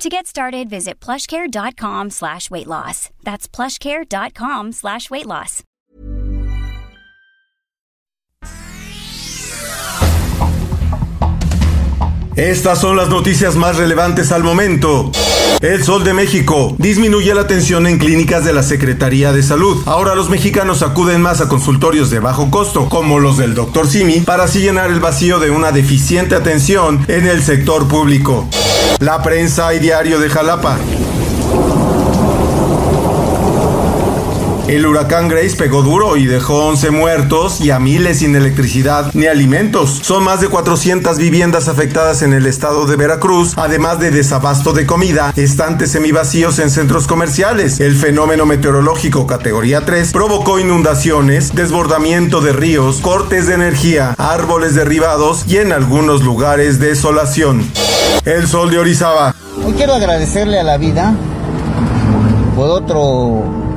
To get started, visit plushcare.com slash weight loss. That's plushcare.com slash weight loss. Estas son las noticias más relevantes al momento. El Sol de México disminuye la atención en clínicas de la Secretaría de Salud. Ahora los mexicanos acuden más a consultorios de bajo costo, como los del Dr. Simi, para así llenar el vacío de una deficiente atención en el sector público. La prensa y diario de Jalapa. El huracán Grace pegó duro y dejó 11 muertos y a miles sin electricidad ni alimentos. Son más de 400 viviendas afectadas en el estado de Veracruz, además de desabasto de comida, estantes semivacíos en centros comerciales. El fenómeno meteorológico categoría 3 provocó inundaciones, desbordamiento de ríos, cortes de energía, árboles derribados y en algunos lugares desolación. El sol de Orizaba. Hoy quiero agradecerle a la vida por otro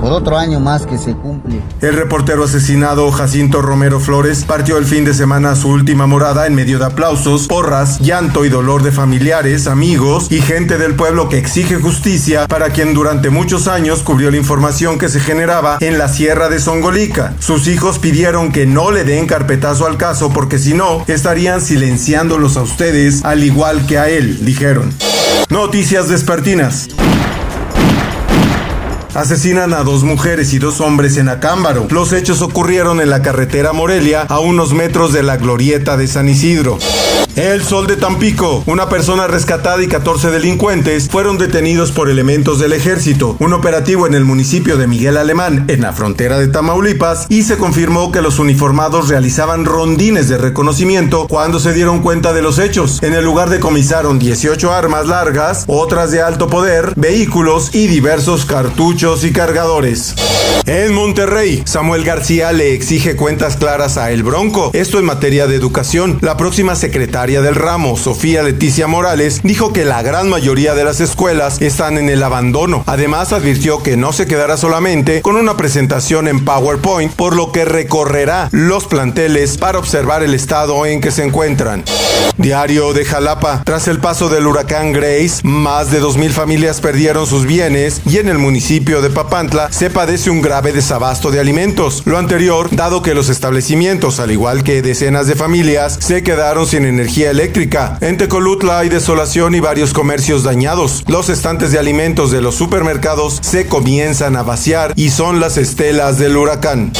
por otro año más que se cumple. El reportero asesinado Jacinto Romero Flores partió el fin de semana a su última morada en medio de aplausos, porras, llanto y dolor de familiares, amigos y gente del pueblo que exige justicia para quien durante muchos años cubrió la información que se generaba en la sierra de Songolica. Sus hijos pidieron que no le den carpetazo al caso porque si no estarían silenciándolos a ustedes al igual que a él, dijeron. Noticias despertinas. Asesinan a dos mujeres y dos hombres en Acámbaro. Los hechos ocurrieron en la carretera Morelia, a unos metros de la glorieta de San Isidro. El Sol de Tampico. Una persona rescatada y 14 delincuentes fueron detenidos por elementos del ejército. Un operativo en el municipio de Miguel Alemán, en la frontera de Tamaulipas, y se confirmó que los uniformados realizaban rondines de reconocimiento cuando se dieron cuenta de los hechos. En el lugar decomisaron 18 armas largas, otras de alto poder, vehículos y diversos cartuchos y cargadores. En Monterrey, Samuel García le exige cuentas claras a El Bronco, esto en materia de educación. La próxima secretaria del ramo, Sofía Leticia Morales, dijo que la gran mayoría de las escuelas están en el abandono. Además, advirtió que no se quedará solamente con una presentación en PowerPoint, por lo que recorrerá los planteles para observar el estado en que se encuentran. Diario de Jalapa. Tras el paso del huracán Grace, más de 2.000 familias perdieron sus bienes y en el municipio de Papantla se padece un grave desabasto de alimentos. Lo anterior, dado que los establecimientos, al igual que decenas de familias, se quedaron sin energía eléctrica. En Tecolutla hay desolación y varios comercios dañados. Los estantes de alimentos de los supermercados se comienzan a vaciar y son las estelas del huracán.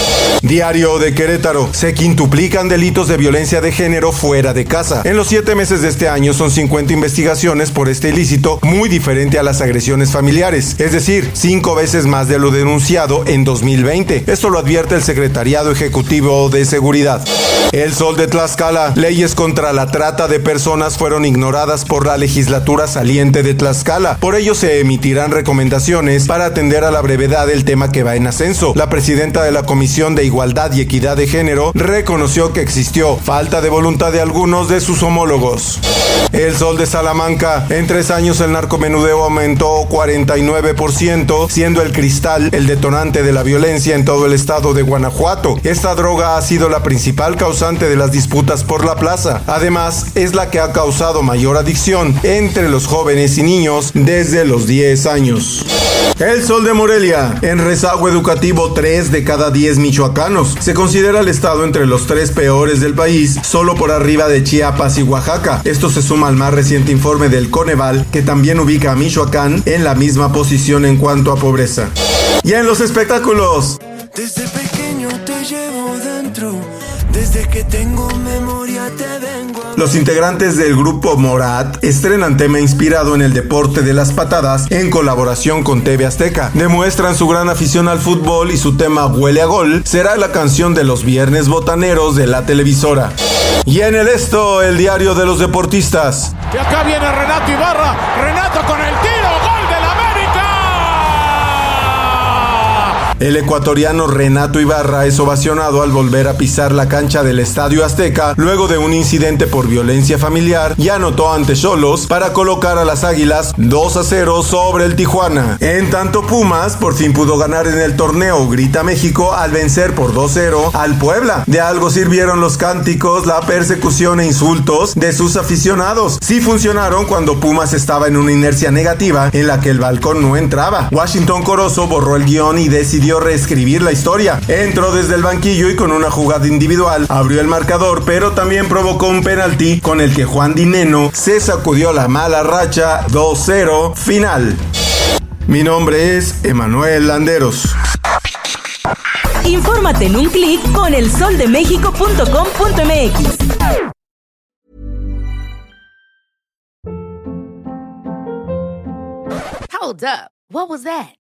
Diario de Querétaro. Se quintuplican delitos de violencia de género fuera de casa. En los siete meses de este año son 50 investigaciones por este ilícito, muy diferente a las agresiones familiares, es decir, cinco veces más de lo denunciado en 2020. Esto lo advierte el Secretariado Ejecutivo de Seguridad. El Sol de Tlaxcala. Leyes contra la trata de personas fueron ignoradas por la legislatura saliente de Tlaxcala. Por ello se emitirán recomendaciones para atender a la brevedad del tema que va en ascenso. La presidenta de la Comisión de Igualdad y Equidad de Género reconoció que existió falta de voluntad de algunos de sus homólogos. El Sol de Salamanca. En tres años el narcomenudeo aumentó 49%, siendo el cristal el detonante de la violencia en todo el estado de Guanajuato. Esta droga ha sido la principal causante de las disputas por la plaza. Además, es la que ha causado mayor adicción entre los jóvenes y niños desde los 10 años. El Sol de Morelia. En rezago educativo, 3 de cada 10 michoacanos. Se considera el estado entre los tres peores del país, solo por arriba de Chiapas y Oaxaca. Esto se suma al más reciente informe del Coneval, que también ubica a Michoacán en la misma posición en cuanto a pobreza. Y en los espectáculos. Desde pequeño te llevo dentro, desde que tengo memoria te vengo a... Los integrantes del grupo Morat estrenan tema inspirado en el deporte de las patadas en colaboración con TV Azteca. Demuestran su gran afición al fútbol y su tema Huele a Gol será la canción de los viernes botaneros de la televisora. Y en el esto, el diario de los deportistas. Y acá viene Renato Ibarra. Renato con el tiro. El ecuatoriano Renato Ibarra es ovacionado al volver a pisar la cancha del Estadio Azteca luego de un incidente por violencia familiar y anotó ante Solos para colocar a las Águilas 2 a 0 sobre el Tijuana. En tanto Pumas por fin pudo ganar en el torneo Grita México al vencer por 2-0 al Puebla. De algo sirvieron los cánticos, la persecución e insultos de sus aficionados. Sí funcionaron cuando Pumas estaba en una inercia negativa en la que el balcón no entraba. Washington Corozo borró el guion y decidió reescribir la historia. Entró desde el banquillo y con una jugada individual abrió el marcador, pero también provocó un penalti con el que Juan Dineno se sacudió la mala racha 2-0 final. Mi nombre es Emanuel Landeros. Infórmate en un clic con elsoldemexico.com.mx. Hold up. What was that?